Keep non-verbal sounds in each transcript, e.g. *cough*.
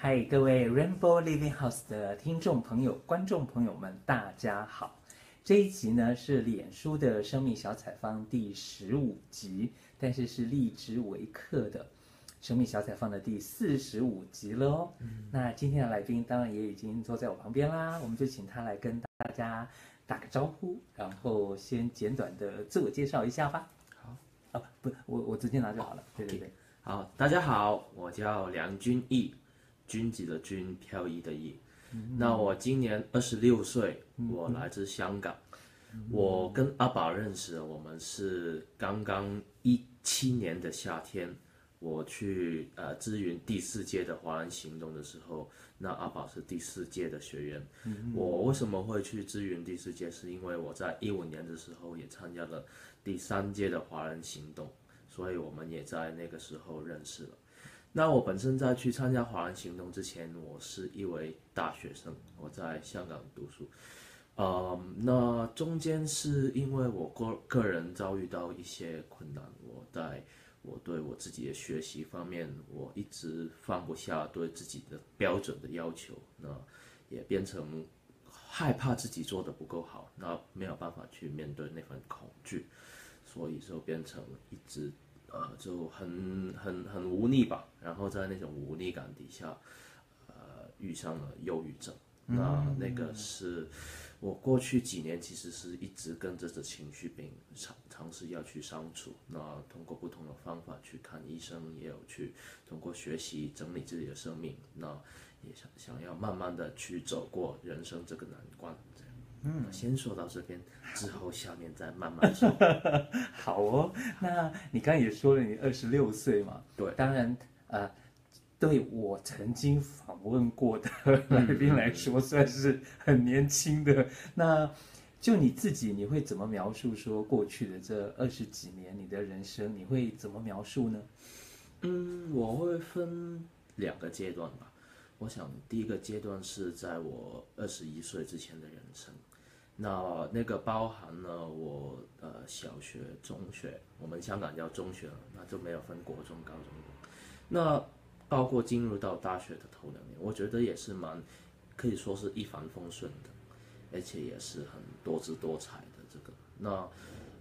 嗨，各位 Rainbow Living House 的听众朋友、观众朋友们，大家好。这一集呢是脸书的生命小采访第十五集，但是是荔枝维客的生命小采访的第四十五集了哦。嗯、那今天的来宾当然也已经坐在我旁边啦，我们就请他来跟大家打个招呼，然后先简短的自我介绍一下吧。好，啊，不，我我直接拿就好了。对对对，好，大家好，我叫梁君毅。君子的君，飘逸的逸。那我今年二十六岁，我来自香港。我跟阿宝认识，我们是刚刚一七年的夏天，我去呃支援第四届的华人行动的时候，那阿宝是第四届的学员。我为什么会去支援第四届？是因为我在一五年的时候也参加了第三届的华人行动，所以我们也在那个时候认识了。那我本身在去参加华人行动之前，我是一位大学生，我在香港读书。呃，那中间是因为我个个人遭遇到一些困难，我在我对我自己的学习方面，我一直放不下对自己的标准的要求，那也变成害怕自己做得不够好，那没有办法去面对那份恐惧，所以就变成一直。呃，就很很很无力吧，然后在那种无力感底下，呃，遇上了忧郁症。那那个是我过去几年其实是一直跟着这情绪病尝尝试要去相处。那通过不同的方法去看医生，也有去通过学习整理自己的生命。那也想想要慢慢的去走过人生这个难关。嗯，先说到这边，之后下面再慢慢说。*laughs* 好哦，那你刚刚也说了，你二十六岁嘛？对，当然，呃，对我曾经访问过的来宾来说，算是很年轻的。嗯、那就你自己，你会怎么描述说过去的这二十几年你的人生？你会怎么描述呢？嗯，我会分两个阶段吧。我想第一个阶段是在我二十一岁之前的人生。那那个包含了我呃小学、中学，我们香港叫中学，那就没有分国中、高中。那包括进入到大学的头两年，我觉得也是蛮可以说是一帆风顺的，而且也是很多姿多彩的这个。那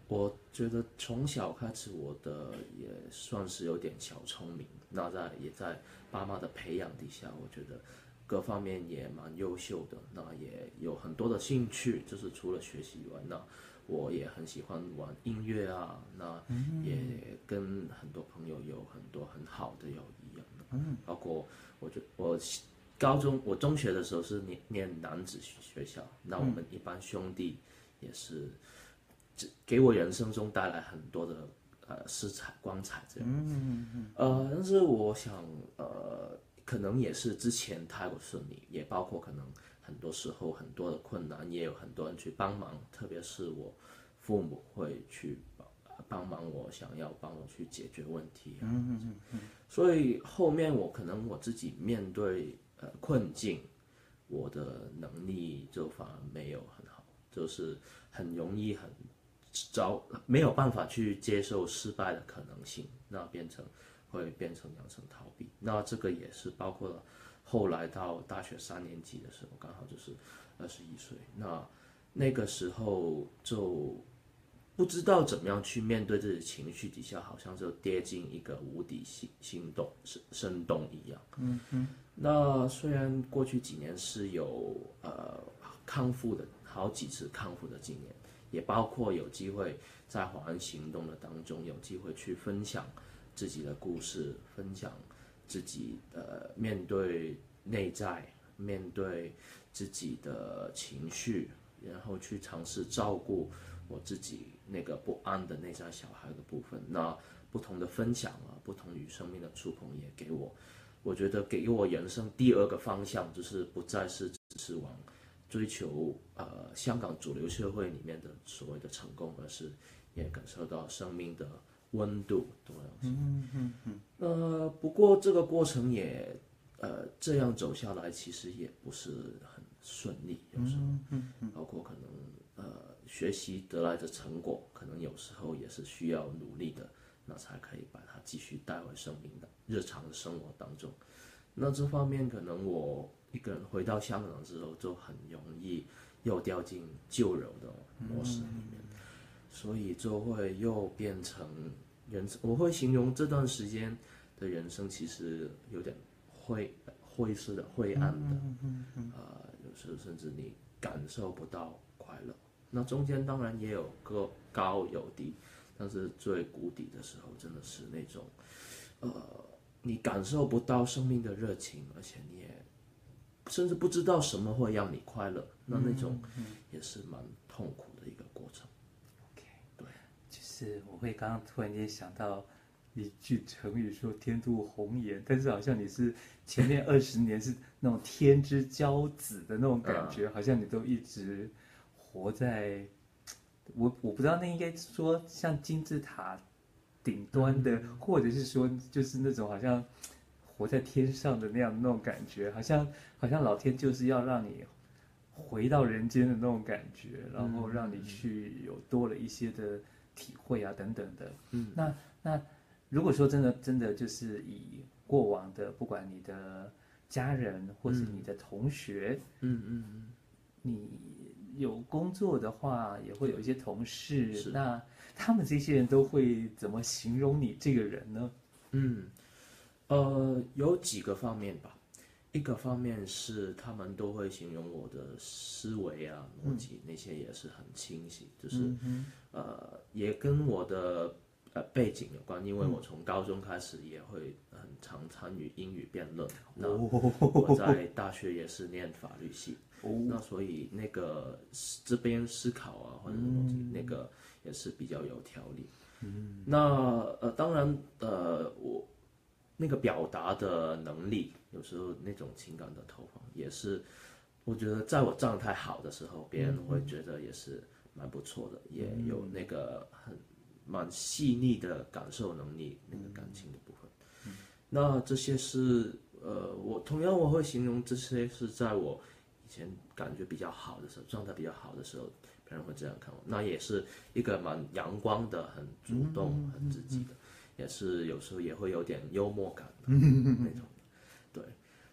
我觉得从小开始，我的也算是有点小聪明。那在也在爸妈的培养底下，我觉得。各方面也蛮优秀的，那也有很多的兴趣，就是除了学习以外，那我也很喜欢玩音乐啊，那也跟很多朋友有很多很好的友谊啊，嗯，包括我觉我高中我中学的时候是念念男子学校，那我们一般兄弟也是，给我人生中带来很多的呃色彩光彩这样，嗯嗯嗯，呃，但是我想呃。可能也是之前太过顺利，也包括可能很多时候很多的困难，也有很多人去帮忙，特别是我父母会去帮帮忙我，想要帮我去解决问题。嗯嗯嗯。所以后面我可能我自己面对呃困境，我的能力就反而没有很好，就是很容易很早没有办法去接受失败的可能性，那变成。会变成养成逃避，那这个也是包括了后来到大学三年级的时候，刚好就是二十一岁，那那个时候就不知道怎么样去面对这些情绪底下，好像就跌进一个无底心心洞深深洞一样。嗯哼。那虽然过去几年是有呃康复的好几次康复的经验，也包括有机会在华人行动的当中有机会去分享。自己的故事，分享自己的面对内在，面对自己的情绪，然后去尝试照顾我自己那个不安的内在小孩的部分。那不同的分享啊，不同于生命的触碰，也给我，我觉得给我人生第二个方向，就是不再是只是往追求呃香港主流社会里面的所谓的成功，而是也感受到生命的。温度多样性。嗯嗯嗯。呃，不过这个过程也，呃，这样走下来其实也不是很顺利，有时候，嗯嗯，包括可能呃学习得来的成果，可能有时候也是需要努力的，那才可以把它继续带回生命的日常的生活当中。那这方面可能我一个人回到香港之后，就很容易又掉进旧有的模式里面，嗯、所以就会又变成人生。我会形容这段时间的人生其实有点灰灰色的、灰暗的，啊、嗯嗯嗯呃，有时候甚至你感受不到快乐。那中间当然也有个高有低，但是最谷底的时候，真的是那种，呃，你感受不到生命的热情，而且你也甚至不知道什么会让你快乐，那那种也是蛮痛苦的一个过程。OK，对，就是我会刚刚突然间想到一句成语说“天妒红颜”，但是好像你是前面二十年是那种天之骄子的那种感觉，好像你都一直。活在，我我不知道那应该说像金字塔顶端的，或者是说就是那种好像活在天上的那样的那种感觉，好像好像老天就是要让你回到人间的那种感觉，然后让你去有多了一些的体会啊等等的。嗯，那那如果说真的真的就是以过往的，不管你的家人或是你的同学，嗯嗯嗯，你。有工作的话，也会有一些同事。那他们这些人都会怎么形容你这个人呢？嗯，呃，有几个方面吧。一个方面是他们都会形容我的思维啊、逻辑、嗯、那些也是很清晰，就是、呃，也跟我的呃背景有关，因为我从高中开始也会很常参与英语辩论。嗯、那我在大学也是念法律系。哦、那所以那个这边思考啊，或者东西，嗯、那个也是比较有条理。嗯，那呃，当然呃，我那个表达的能力，有时候那种情感的投放，也是我觉得在我状态好的时候，别人会觉得也是蛮不错的，嗯、也有那个很蛮细腻的感受能力，那个感情的部分。嗯、那这些是呃，我同样我会形容这些是在我。以前感觉比较好的时候，状态比较好的时候，别人会这样看我。那也是一个蛮阳光的，很主动、嗯、很积极的，嗯、也是有时候也会有点幽默感的 *laughs* 那种。对，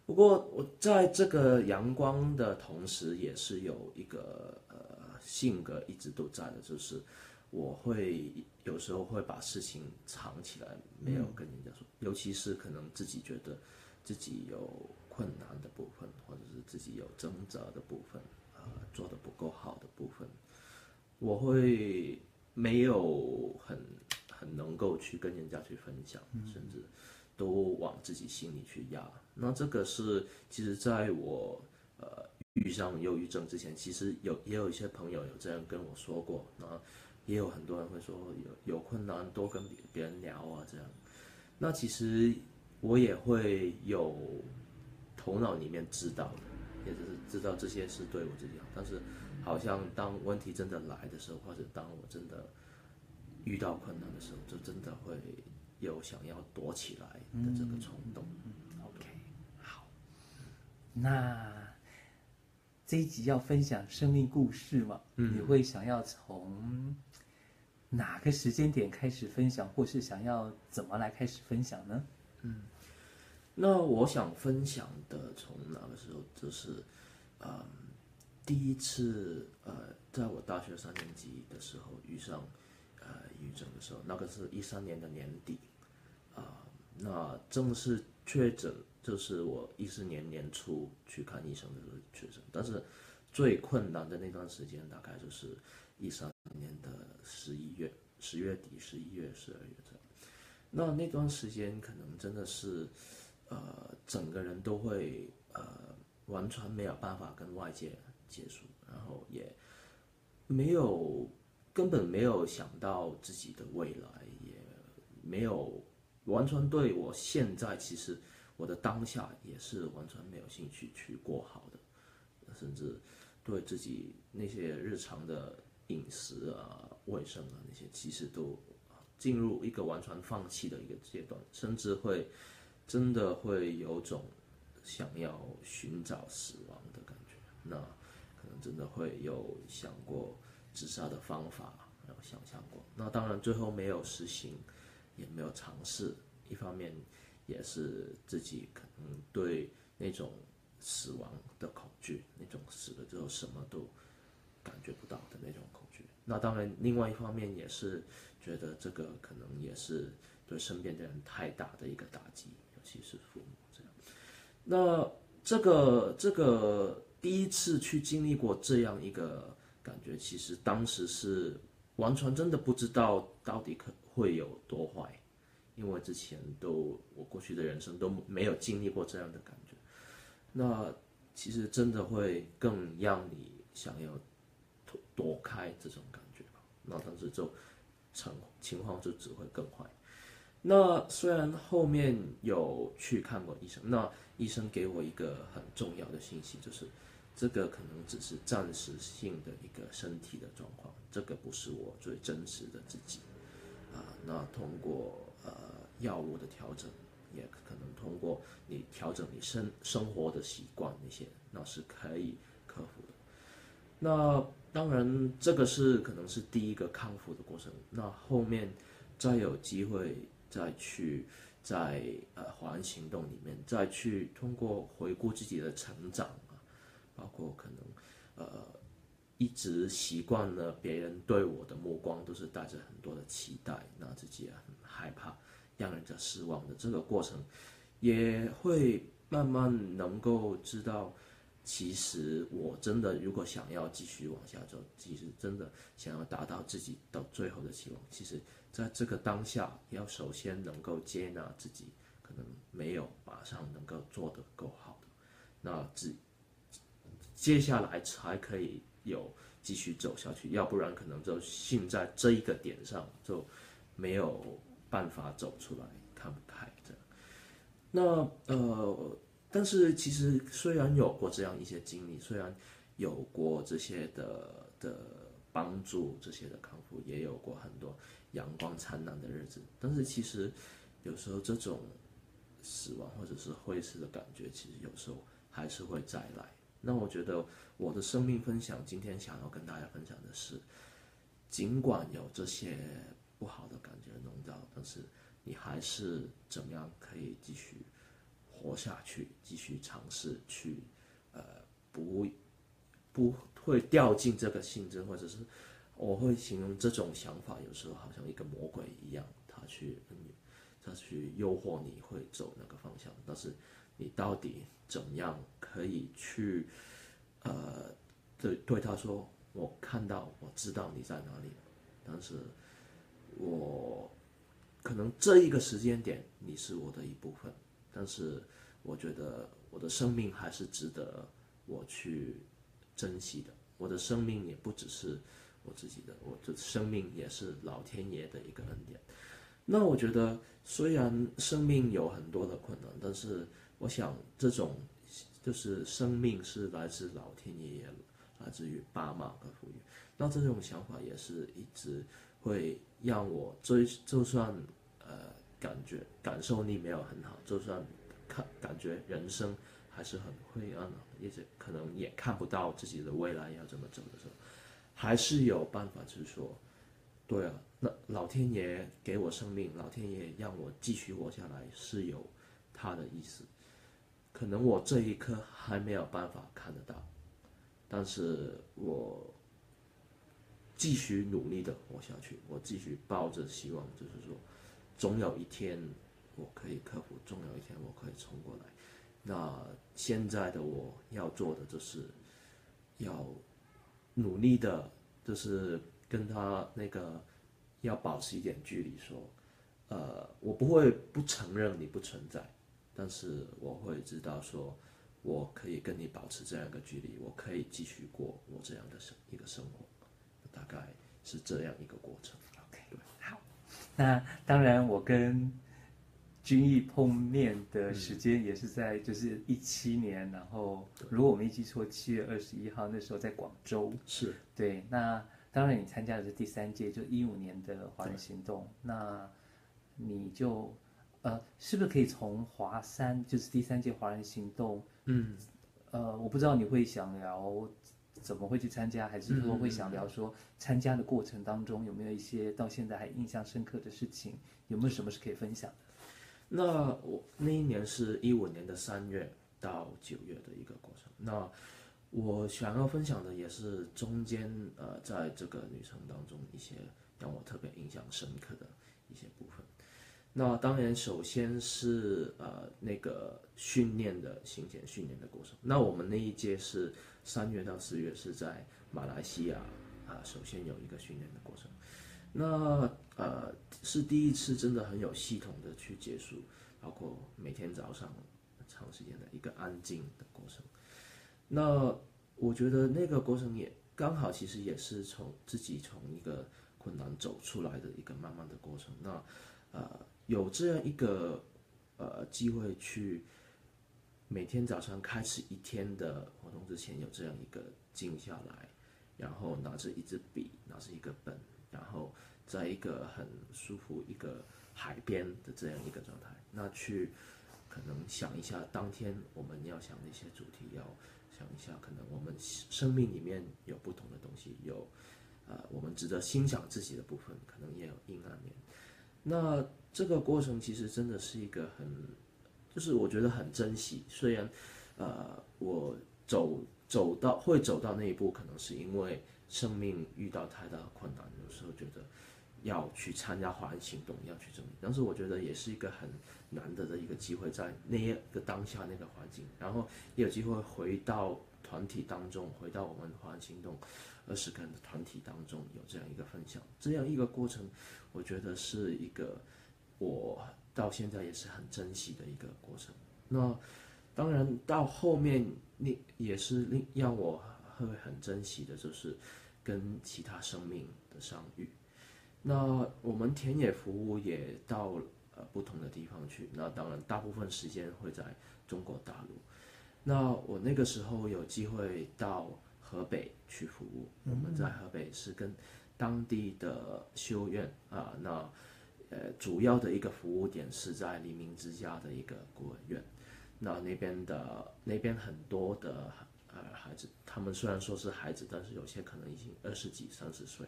不过我在这个阳光的同时，也是有一个呃性格一直都在的，就是我会有时候会把事情藏起来，没有跟人家说，嗯、尤其是可能自己觉得自己有。困难的部分，或者是自己有挣扎的部分，啊、呃，做的不够好的部分，我会没有很很能够去跟人家去分享，甚至都往自己心里去压。那这个是，其实在我呃遇上忧郁症之前，其实有也有一些朋友有这样跟我说过，那也有很多人会说有有困难多跟别人聊啊，这样。那其实我也会有。头脑里面知道的，也就是知道这些是对我自己好，但是好像当问题真的来的时候，或者当我真的遇到困难的时候，就真的会有想要躲起来的这个冲动。OK，好，那这一集要分享生命故事嘛？嗯、你会想要从哪个时间点开始分享，或是想要怎么来开始分享呢？嗯。那我想分享的，从那个时候就是，嗯，第一次呃，在我大学三年级的时候遇上呃抑郁症的时候，那个是一三年的年底，啊、呃，那正式确诊就是我一四年年初去看医生的时候确诊，但是最困难的那段时间大概就是一三年的十一月、十月底、十一月、十二月这样，那那段时间可能真的是。呃，整个人都会呃，完全没有办法跟外界接触，然后也没有根本没有想到自己的未来，也没有完全对我现在其实我的当下也是完全没有兴趣去过好的，甚至对自己那些日常的饮食啊、卫生啊那些，其实都进入一个完全放弃的一个阶段，甚至会。真的会有种想要寻找死亡的感觉，那可能真的会有想过自杀的方法，然后想象过。那当然最后没有实行，也没有尝试。一方面也是自己可能对那种死亡的恐惧，那种死了之后什么都感觉不到的那种恐惧。那当然，另外一方面也是觉得这个可能也是对身边的人太大的一个打击，尤其是父母这样。那这个这个第一次去经历过这样一个感觉，其实当时是完全真的不知道到底可会有多坏，因为之前都我过去的人生都没有经历过这样的感觉。那其实真的会更让你想要。躲开这种感觉吧，那当时就情情况就只会更坏。那虽然后面有去看过医生，那医生给我一个很重要的信息，就是这个可能只是暂时性的一个身体的状况，这个不是我最真实的自己啊。那通过呃药物的调整，也可能通过你调整你生生活的习惯那些，那是可以克服的。那。当然，这个是可能是第一个康复的过程。那后面再有机会再去在呃华人行动里面再去通过回顾自己的成长啊，包括可能呃一直习惯了别人对我的目光都是带着很多的期待，那自己也很害怕让人家失望的这个过程，也会慢慢能够知道。其实我真的，如果想要继续往下走，其实真的想要达到自己到最后的期望，其实在这个当下，要首先能够接纳自己可能没有马上能够做得够好的，那接接下来才可以有继续走下去，要不然可能就陷在这一个点上，就没有办法走出来，看不开这样。那呃。但是其实虽然有过这样一些经历，虽然有过这些的的帮助，这些的康复，也有过很多阳光灿烂的日子，但是其实有时候这种死亡或者是灰色的感觉，其实有时候还是会再来。那我觉得我的生命分享今天想要跟大家分享的是，尽管有这些不好的感觉笼罩，但是你还是怎么样可以继续。活下去，继续尝试去，呃，不，不会掉进这个陷阱，或者是我会形容这种想法，有时候好像一个魔鬼一样，他去，他去诱惑你会走那个方向，但是你到底怎么样可以去，呃，对对他说，我看到，我知道你在哪里，但是我可能这一个时间点，你是我的一部分。但是，我觉得我的生命还是值得我去珍惜的。我的生命也不只是我自己的，我的生命也是老天爷的一个恩典。那我觉得，虽然生命有很多的困难，但是我想，这种就是生命是来自老天爷，来自于爸妈的赋予。那这种想法也是一直会让我追，就算呃。感觉感受力没有很好，就算看感觉人生还是很灰暗的，一直可能也看不到自己的未来要怎么走的时候，还是有办法，就是说，对啊，那老天爷给我生命，老天爷让我继续活下来是有他的意思，可能我这一刻还没有办法看得到，但是我继续努力的活下去，我继续抱着希望，就是说。总有一天我可以克服，总有一天我可以冲过来。那现在的我要做的就是，要努力的，就是跟他那个要保持一点距离，说，呃，我不会不承认你不存在，但是我会知道说，我可以跟你保持这样一个距离，我可以继续过我这样的生一个生活，大概是这样一个过程。OK，好那当然，我跟君毅碰面的时间也是在就是一七年，然后如果我没记错，七月二十一号那时候在广州。是对。那当然，你参加的是第三届，就一五年的华人行动。那你就呃，是不是可以从华山，就是第三届华人行动？嗯。呃，我不知道你会想聊。怎么会去参加？还是说会想聊说参加的过程当中有没有一些到现在还印象深刻的事情？有没有什么是可以分享的？那我那一年是一五年的三月到九月的一个过程。那我想要分享的也是中间呃，在这个旅程当中一些让我特别印象深刻的一些部分。那当然，首先是呃那个训练的行前训练的过程。那我们那一届是三月到四月是在马来西亚啊，首先有一个训练的过程。那呃是第一次真的很有系统的去结束，包括每天早上长时间的一个安静的过程。那我觉得那个过程也刚好，其实也是从自己从一个困难走出来的一个慢慢的过程。那呃，有这样一个呃机会去每天早上开始一天的活动之前，有这样一个静下来，然后拿着一支笔，拿着一个本，然后在一个很舒服一个海边的这样一个状态，那去可能想一下当天我们要想的一些主题要。想一下，可能我们生命里面有不同的东西，有，呃，我们值得欣赏自己的部分，可能也有阴暗面。那这个过程其实真的是一个很，就是我觉得很珍惜。虽然，呃，我走走到会走到那一步，可能是因为生命遇到太大的困难，有时候觉得。要去参加华人行动，要去证明，但是我觉得也是一个很难得的一个机会，在那个当下那个环境，然后也有机会回到团体当中，回到我们华人行动二十个人的团体当中，有这样一个分享，这样一个过程，我觉得是一个我到现在也是很珍惜的一个过程。那当然到后面，你也是令让我会很珍惜的，就是跟其他生命的相遇。那我们田野服务也到呃不同的地方去，那当然大部分时间会在中国大陆。那我那个时候有机会到河北去服务，我们在河北是跟当地的修院啊，那呃主要的一个服务点是在黎明之家的一个孤儿院。那那边的那边很多的呃孩子，他们虽然说是孩子，但是有些可能已经二十几、三十岁。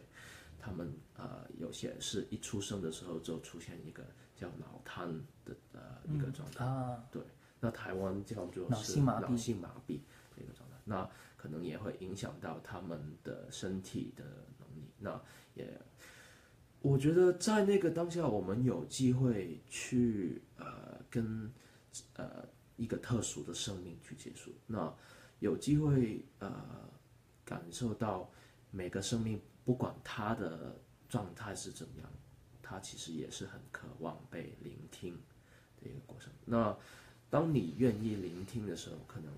他们呃有些是一出生的时候就出现一个叫脑瘫的呃一个状态，嗯啊、对，那台湾叫做是脑性麻痹一个状态，那可能也会影响到他们的身体的能力。那也，我觉得在那个当下，我们有机会去呃跟呃一个特殊的生命去接触，那有机会呃感受到每个生命。不管他的状态是怎么样，他其实也是很渴望被聆听的一个过程。那当你愿意聆听的时候，可能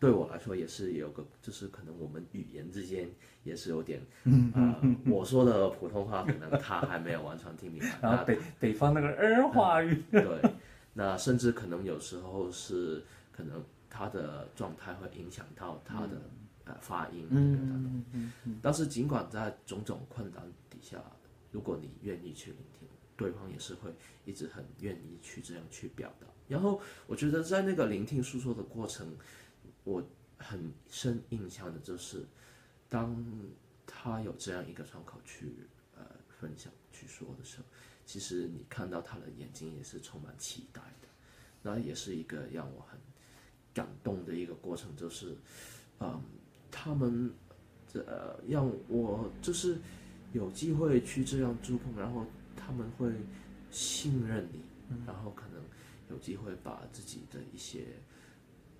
对我来说也是有个，就是可能我们语言之间也是有点，*laughs* 呃，我说的普通话可能他还没有完全听明白。*laughs* 然后北北方那个儿化语，嗯，对，那甚至可能有时候是可能他的状态会影响到他的呃。发音，嗯嗯嗯，但是尽管在种种困难底下，如果你愿意去聆听，对方也是会一直很愿意去这样去表达。然后我觉得在那个聆听诉说的过程，我很深印象的就是，当他有这样一个窗口去呃分享去说的时候，其实你看到他的眼睛也是充满期待的，那也是一个让我很感动的一个过程，就是嗯。他们这，呃，让我就是有机会去这样触碰，然后他们会信任你，然后可能有机会把自己的一些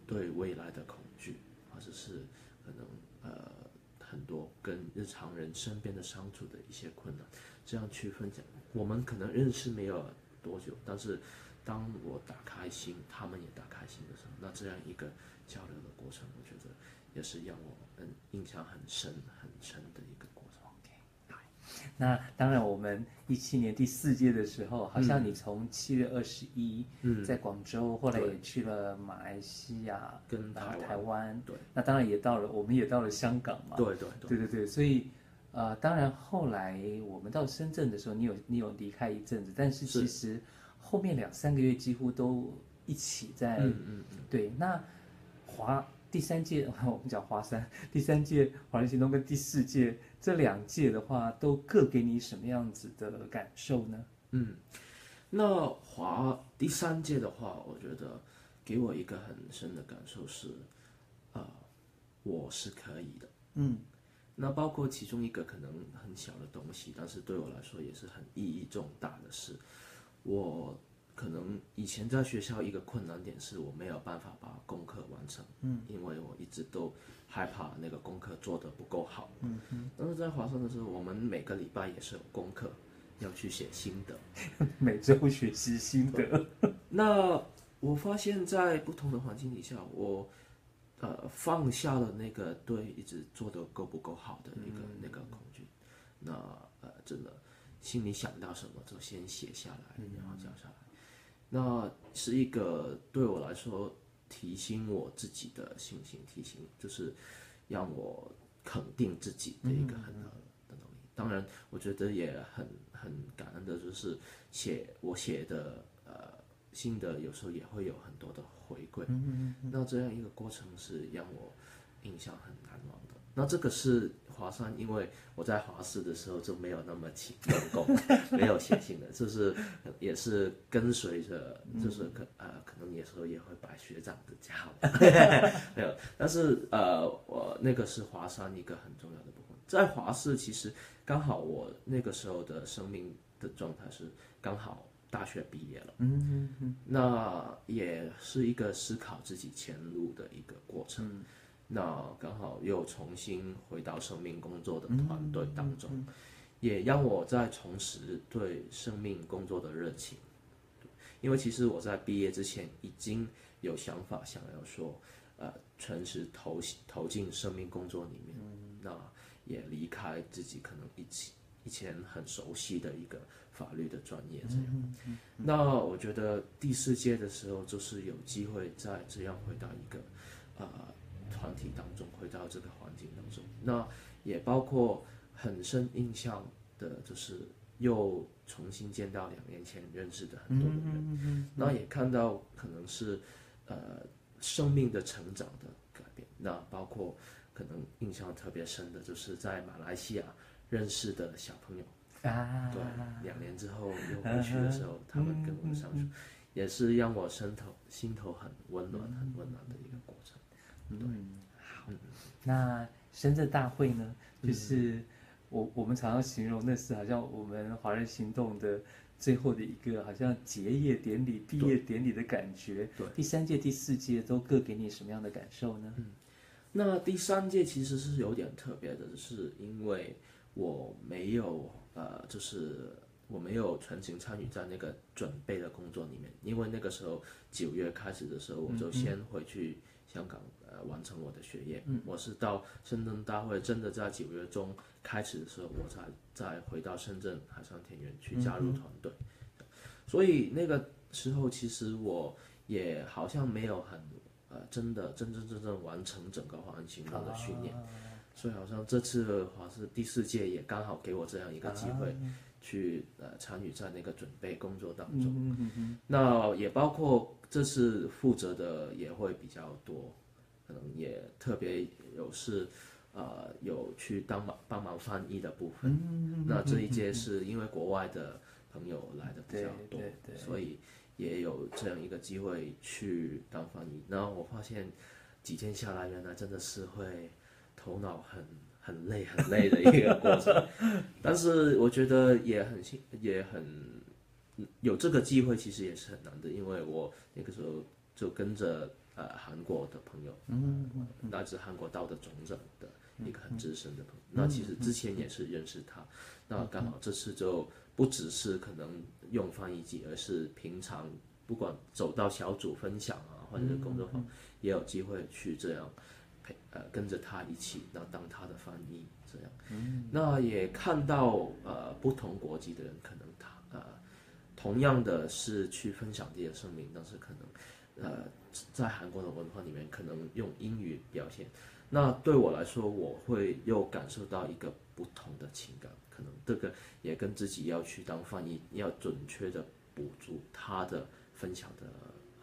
对未来的恐惧，或者是可能呃很多跟日常人身边的相处的一些困难，这样去分享。我们可能认识没有多久，但是当我打开心，他们也打开心的时候，那这样一个交流的过程，我觉得。也是让我很印象很深很深的一个。那当然，我们一七年第四届的时候，好像你从七月二十一，在广州，嗯、后来也去了马来西亚跟台台湾。对，那当然也到了，我们也到了香港嘛。对对对对对对，所以呃，当然后来我们到深圳的时候，你有你有离开一阵子，但是其实后面两三个月几乎都一起在。嗯嗯嗯。对，那华。第三届 *laughs* 我们讲华山，第三届华人行动跟第四届这两届的话，都各给你什么样子的感受呢？嗯，那华第三届的话，我觉得给我一个很深的感受是，啊、呃，我是可以的。嗯，那包括其中一个可能很小的东西，但是对我来说也是很意义重大的事。我可能以前在学校一个困难点是我没有办法把功课完成，嗯，因为我一直都害怕那个功课做得不够好，嗯嗯。但是在华山的时候，我们每个礼拜也是有功课。要去写心得，*laughs* 每周学习心得。那我发现，在不同的环境底下，我呃放下了那个对一直做得够不够好的那个、嗯、那个恐惧。那呃，真的心里想到什么就先写下来，然后交下来。那是一个对我来说提醒我自己的信心，提醒就是让我肯定自己的一个很好的能力。当然，我觉得也很。很感恩的就是写我写的呃心得，有时候也会有很多的回馈。嗯嗯嗯。那这样一个过程是让我印象很难忘的。那这个是华山，因为我在华师的时候就没有那么勤用功，*laughs* 没有写信的，就是也是跟随着，就是可呃可能有时候也会摆学长的架，*laughs* 没有。但是呃我那个是华山一个很重要的部分，在华师其实。刚好我那个时候的生命的状态是刚好大学毕业了，嗯嗯嗯，那也是一个思考自己前路的一个过程，嗯、那刚好又重新回到生命工作的团队当中，嗯嗯嗯、也让我再重拾对生命工作的热情，因为其实我在毕业之前已经有想法想要说，呃，全职投投进生命工作里面，嗯、那。也离开自己可能以前以前很熟悉的一个法律的专业这样，那我觉得第四届的时候就是有机会再这样回到一个呃团体当中，回到这个环境当中，那也包括很深印象的就是又重新见到两年前认识的很多的人，嗯嗯嗯、那也看到可能是呃生命的成长的改变，那包括。可能印象特别深的就是在马来西亚认识的小朋友啊，对，两年之后又回去的时候，啊、他们跟我们相处，嗯、也是让我心头心头很温暖、嗯、很温暖的一个过程。对，嗯、好，那深圳大会呢？就是我、嗯、我们常常形容那是好像我们华人行动的最后的一个好像结业典礼、毕业典礼的感觉。对，第三届、第四届都各给你什么样的感受呢？嗯那第三届其实是有点特别的，是因为我没有呃，就是我没有全程参与在那个准备的工作里面，因为那个时候九月开始的时候，我就先回去香港呃完成我的学业。嗯，我是到深圳大会真的在九月中开始的时候，我才再回到深圳海上田园去加入团队。所以那个时候其实我也好像没有很。呃，真的真真正正完成整个华人行动的训练，啊、所以好像这次的话是第四届，也刚好给我这样一个机会，去、啊、呃参与在那个准备工作当中。嗯嗯嗯、那也包括这次负责的也会比较多，可能也特别有是，呃有去当忙帮忙翻译的部分。嗯、那这一届是因为国外的朋友来的比较多，所以。也有这样一个机会去当翻译，然后我发现几天下来，原来真的是会头脑很很累很累的一个过程。但是我觉得也很幸，也很有这个机会，其实也是很难的，因为我那个时候就跟着呃韩国的朋友，嗯，来自韩国道的总长的一个很资深的朋友，那其实之前也是认识他，那刚好这次就不只是可能。用翻译机，而是平常不管走到小组分享啊，或者是工作坊，嗯嗯、也有机会去这样陪呃跟着他一起，那当他的翻译这样。嗯、那也看到呃不同国籍的人，可能他呃同样的是去分享自己的生命，但是可能呃在韩国的文化里面，可能用英语表现。那对我来说，我会又感受到一个不同的情感。可能这个也跟自己要去当翻译，要准确的补足他的分享的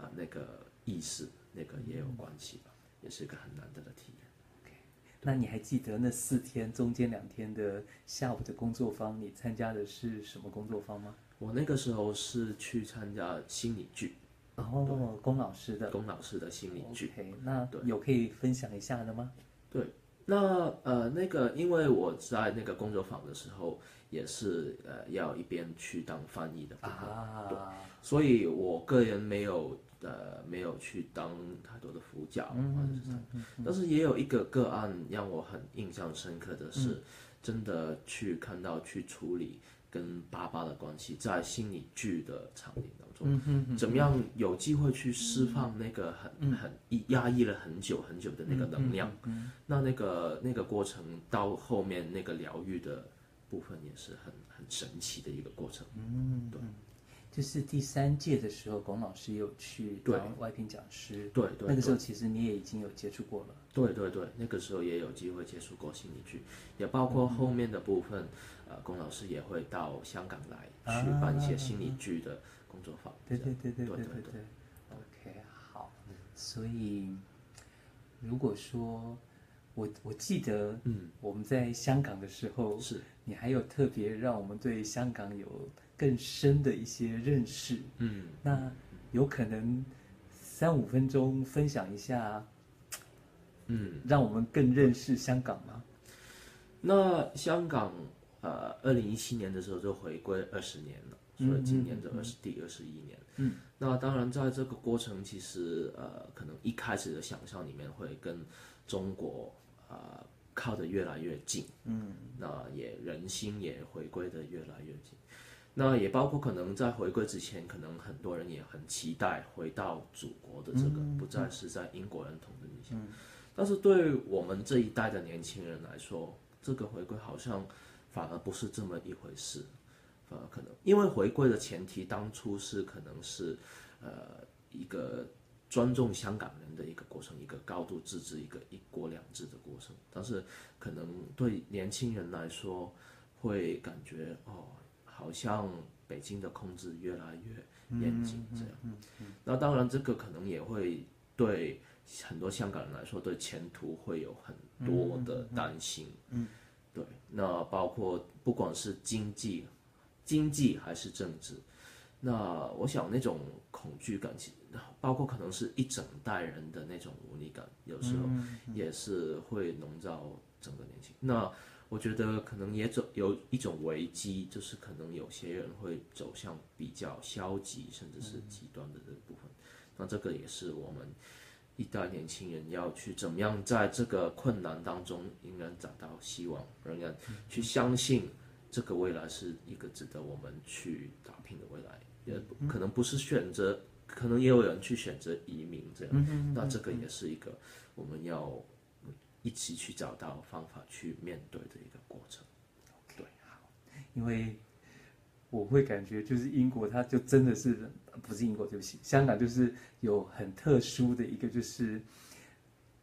啊那个意思，那个也有关系吧，也是一个很难得的体验。Okay. 那你还记得那四天中间两天的下午的工作坊，你参加的是什么工作坊吗？我那个时候是去参加心理剧，哦，龚老师的，龚老师的心理剧。OK，那有可以分享一下的吗？对，那呃那个，因为我在那个工作坊的时候，也是呃要一边去当翻译的部分，啊，对，所以我个人没有呃没有去当太多的辅教，或者是，但是也有一个个案让我很印象深刻的是，嗯、真的去看到去处理。跟爸爸的关系，在心理剧的场景当中，怎么样有机会去释放那个很、嗯、很压抑了很久很久的那个能量？那那个那个过程到后面那个疗愈的部分也是很很神奇的一个过程。嗯，对。就是第三届的时候，龚老师有去当外聘讲师，对对，那个时候其实你也已经有接触过了，对对对，那个时候也有机会接触过心理剧，也包括后面的部分，嗯、呃，龚老师也会到香港来去办一些心理剧的工作坊，对对对对对对对，对，OK，好，所以如果说我我记得，嗯，我们在香港的时候，是。你还有特别让我们对香港有。更深的一些认识，嗯，那有可能三五分钟分享一下，嗯，让我们更认识香港吗？那香港，呃，二零一七年的时候就回归二十年了，所以今年的二十第二十一年，嗯，那当然在这个过程，其实呃，可能一开始的想象里面会跟中国啊、呃、靠得越来越近，嗯，那也人心也回归的越来越近。那也包括可能在回归之前，可能很多人也很期待回到祖国的这个，不再是在英国人统治底下。但是对我们这一代的年轻人来说，这个回归好像反而不是这么一回事，反而可能因为回归的前提当初是可能是，呃，一个尊重香港人的一个过程，一个高度自治，一个一国两制的过程。但是可能对年轻人来说，会感觉哦。好像北京的控制越来越严谨，这样。那当然，这个可能也会对很多香港人来说，对前途会有很多的担心。嗯，对。那包括不管是经济、经济还是政治，那我想那种恐惧感，包括可能是一整代人的那种无力感，有时候也是会笼罩整个年轻。那我觉得可能也走有一种危机，就是可能有些人会走向比较消极，甚至是极端的这个部分。那这个也是我们一代年轻人要去怎么样在这个困难当中，仍然找到希望，仍然去相信这个未来是一个值得我们去打拼的未来。也可能不是选择，可能也有人去选择移民这样。那这个也是一个我们要。一起去找到方法去面对的一个过程。对，好，因为我会感觉就是英国，它就真的是不是英国，对不起，香港就是有很特殊的一个，就是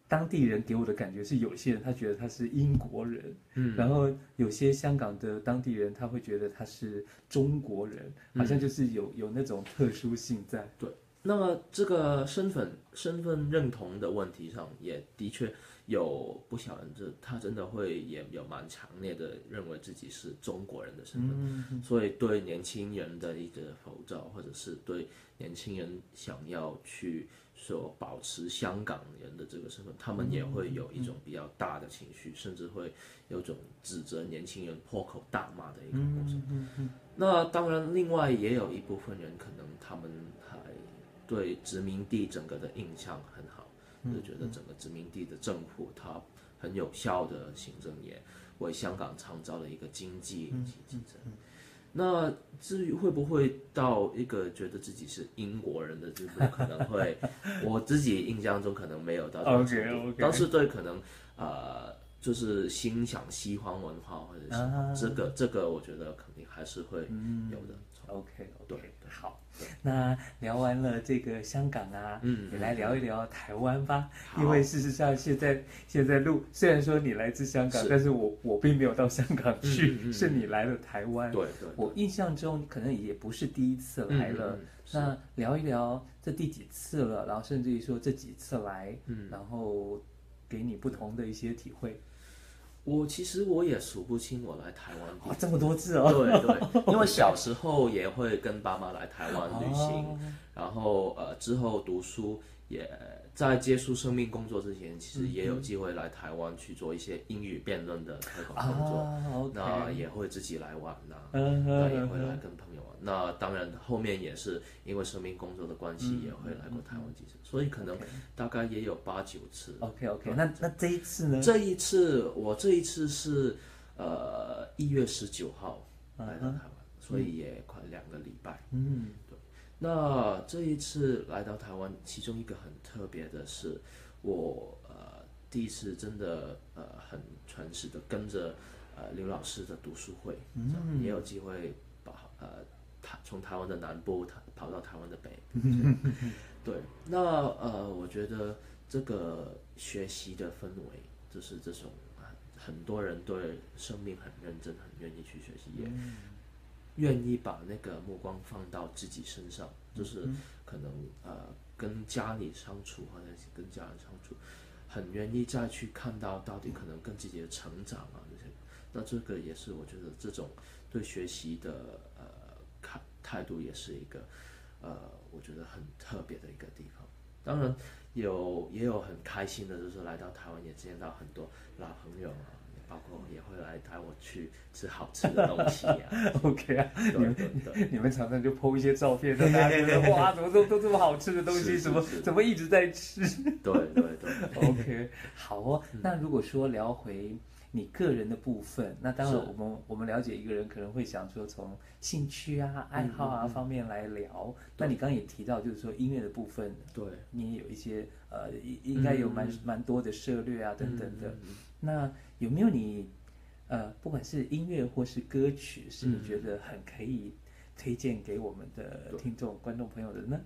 当地人给我的感觉是，有些人他觉得他是英国人，嗯，然后有些香港的当地人他会觉得他是中国人，好像就是有有那种特殊性在。对，那么这个身份身份认同的问题上，也的确。有不少人，这他真的会也有蛮强烈的认为自己是中国人的身份，嗯嗯、所以对年轻人的一个口罩，或者是对年轻人想要去说保持香港人的这个身份，他们也会有一种比较大的情绪，嗯、甚至会有种指责年轻人破口大骂的一个过程。那当然，另外也有一部分人可能他们还对殖民地整个的印象很好。就觉得整个殖民地的政府，它很有效的行政，也为香港创造了一个经济竞争。那至于会不会到一个觉得自己是英国人的这个可能会，我自己印象中可能没有到这种程度。*laughs* Okay, okay. 但是对可能呃，就是欣赏西方文化或者是这个、uh. 这个，我觉得肯定还是会有的。OK OK，好。那聊完了这个香港啊，嗯，也来聊一聊台湾吧。嗯、因为事实上，现在现在录，虽然说你来自香港，是但是我我并没有到香港去，是你来了台湾。对对，我印象中可能也不是第一次来了。嗯、那聊一聊这第几次了，然后甚至于说这几次来，嗯，然后给你不同的一些体会。我其实我也数不清我来台湾哦，这么多次哦。对对，因为 *laughs* 小时候也会跟爸妈来台湾旅行，哦、然后呃之后读书也在接触生命工作之前，其实也有机会来台湾去做一些英语辩论的推广工作，那也会自己来玩呐，嗯、那也会来跟朋友玩。那当然，后面也是因为生命工作的关系，也会来过台湾几次，嗯、所以可能大概也有八九次。OK OK，那那这一次呢？这一次我这一次是呃一月十九号来到台湾，嗯、所以也快两个礼拜。嗯，对。那这一次来到台湾，其中一个很特别的是，我呃第一次真的呃很诚实的跟着呃刘老师的读书会，嗯，也有机会把呃。从台湾的南部，他跑到台湾的北部，*laughs* 对，那呃，我觉得这个学习的氛围，就是这种很多人对生命很认真，很愿意去学习，也愿意把那个目光放到自己身上，就是可能呃跟家里相处，或者是跟家人相处，很愿意再去看到到底可能跟自己的成长啊这些，那这个也是我觉得这种对学习的呃看。态度也是一个，呃，我觉得很特别的一个地方。当然有也有很开心的，就是来到台湾也见到很多老朋友啊，包括也会来带我去吃好吃的东西啊。*laughs* OK 啊，你们 *laughs* 你们常常就 po 一些照片，让大家觉得哇，怎么都都这么好吃的东西，怎么怎么一直在吃？对对对，*laughs* OK，好哦。那如果说聊回。你个人的部分，那当然我们我们了解一个人可能会想说从兴趣啊、爱好啊方面来聊。那你刚刚也提到，就是说音乐的部分，对，你也有一些呃，应该有蛮、嗯、蛮多的涉略啊等等的。那有没有你呃，不管是音乐或是歌曲，是你觉得很可以推荐给我们的听众、观众朋友的呢？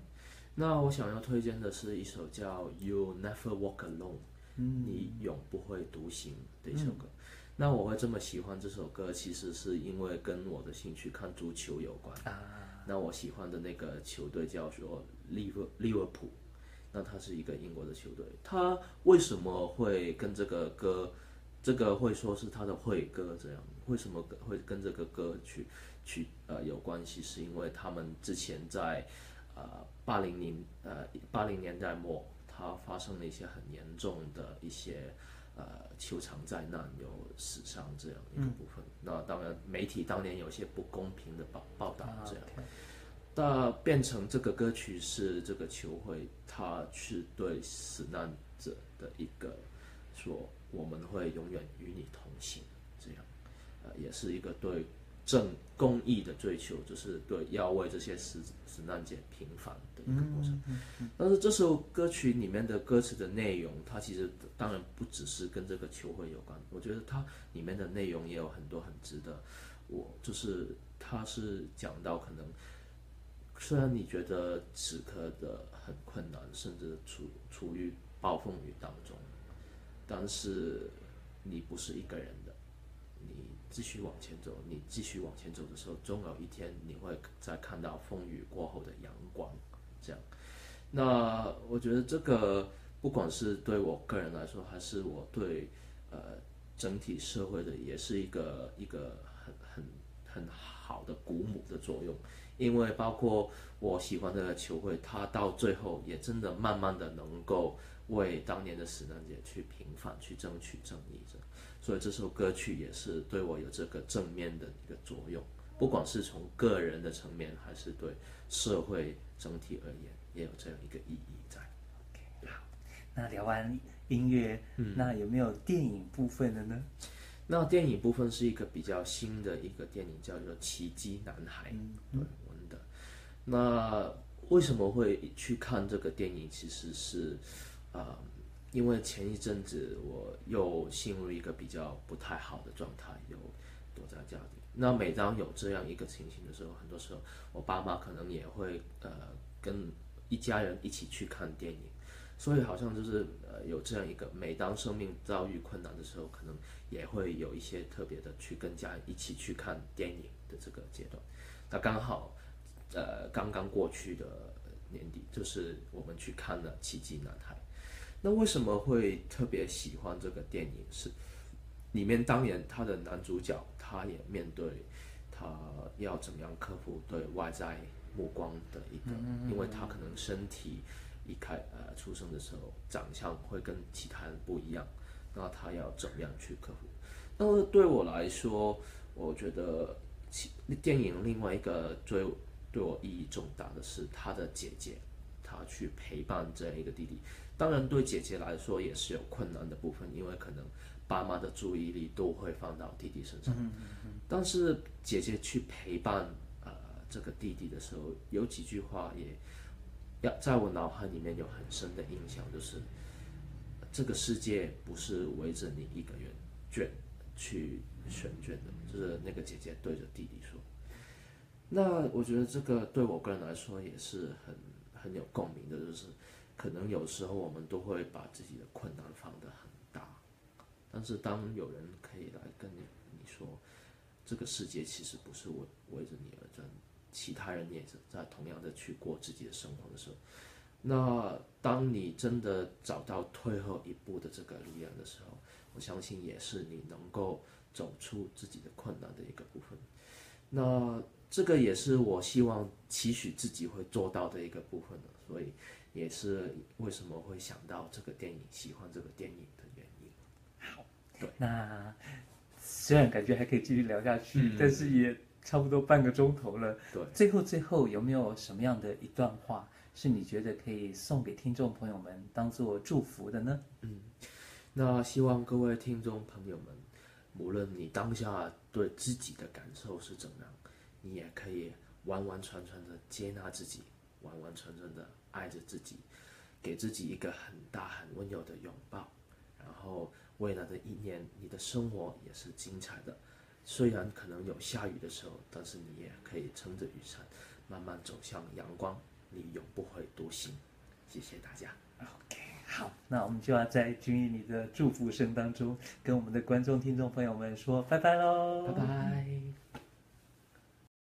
那我想要推荐的是一首叫《You Never Walk Alone》，嗯，你永不会独行的一首歌。嗯那我会这么喜欢这首歌，其实是因为跟我的兴趣看足球有关。啊，那我喜欢的那个球队叫做利物利物浦，那它是一个英国的球队。它为什么会跟这个歌，这个会说是他的会歌这样？为什么会跟这个歌曲去呃有关系？是因为他们之前在呃八零年呃八零年代末，它发生了一些很严重的一些。呃，球场灾难有死伤这样一个部分，嗯、那当然媒体当年有些不公平的报报道这样，那、啊 okay、变成这个歌曲是这个球会，它是对死难者的一个说，我们会永远与你同行这样，呃，也是一个对。正公益的追求，就是对要为这些死死难者平反的一个过程。但是这首歌曲里面的歌词的内容，它其实当然不只是跟这个球会有关。我觉得它里面的内容也有很多很值得我，就是它是讲到可能，虽然你觉得此刻的很困难，甚至处处于暴风雨当中，但是你不是一个人的。你继续往前走，你继续往前走的时候，终有一天你会再看到风雨过后的阳光。这样，那我觉得这个不管是对我个人来说，还是我对呃整体社会的，也是一个一个很很很好的鼓舞的作用。因为包括我喜欢的球会，它到最后也真的慢慢的能够为当年的死难者去平反，去争取正义。所以这首歌曲也是对我有这个正面的一个作用，不管是从个人的层面，还是对社会整体而言，也有这样一个意义在。OK，好，那聊完音乐，嗯，那有没有电影部分的呢？那电影部分是一个比较新的一个电影，叫做《奇迹男孩》。嗯，对，文的。那为什么会去看这个电影？其实是，啊、呃。因为前一阵子我又陷入一个比较不太好的状态，又躲在家里。那每当有这样一个情形的时候，很多时候我爸妈可能也会呃跟一家人一起去看电影，所以好像就是呃有这样一个，每当生命遭遇困难的时候，可能也会有一些特别的去跟家人一起去看电影的这个阶段。那刚好呃刚刚过去的年底，就是我们去看了《奇迹男孩》。那为什么会特别喜欢这个电影？是，里面当然他的男主角他也面对他要怎么样克服对外在目光的一个，因为他可能身体一开呃出生的时候长相会跟其他人不一样，那他要怎么样去克服？那么对我来说，我觉得其电影另外一个最对我意义重大的是他的姐姐，他去陪伴这样一个弟弟。当然对姐姐来说也是有困难的部分，因为可能爸妈的注意力都会放到弟弟身上。嗯嗯，但是姐姐去陪伴呃。这个弟弟的时候，有几句话也要在我脑海里面有很深的印象，就是这个世界不是围着你一个人卷去旋转的，就是那个姐姐对着弟弟说。那我觉得这个对我个人来说也是很很有共鸣的，就是可能有时候我们都会把自己的困难放得很大，但是当有人可以来跟你你说，这个世界其实不是围围着你而转。其他人也是在同样的去过自己的生活的时候，那当你真的找到退后一步的这个力量的时候，我相信也是你能够走出自己的困难的一个部分。那这个也是我希望期许自己会做到的一个部分的，所以也是为什么会想到这个电影，喜欢这个电影的原因。好，对，那虽然感觉还可以继续聊下去，嗯、但是也。差不多半个钟头了，对，最后最后有没有什么样的一段话是你觉得可以送给听众朋友们当做祝福的呢？嗯，那希望各位听众朋友们，无论你当下对自己的感受是怎么样，你也可以完完全全的接纳自己，完完全全的爱着自己，给自己一个很大很温柔的拥抱，然后未来的一年，你的生活也是精彩的。虽然可能有下雨的时候，但是你也可以撑着雨伞，慢慢走向阳光。你永不会独行。谢谢大家。OK，好，那我们就要在均一你的祝福声当中，跟我们的观众、听众朋友们说拜拜喽！拜拜。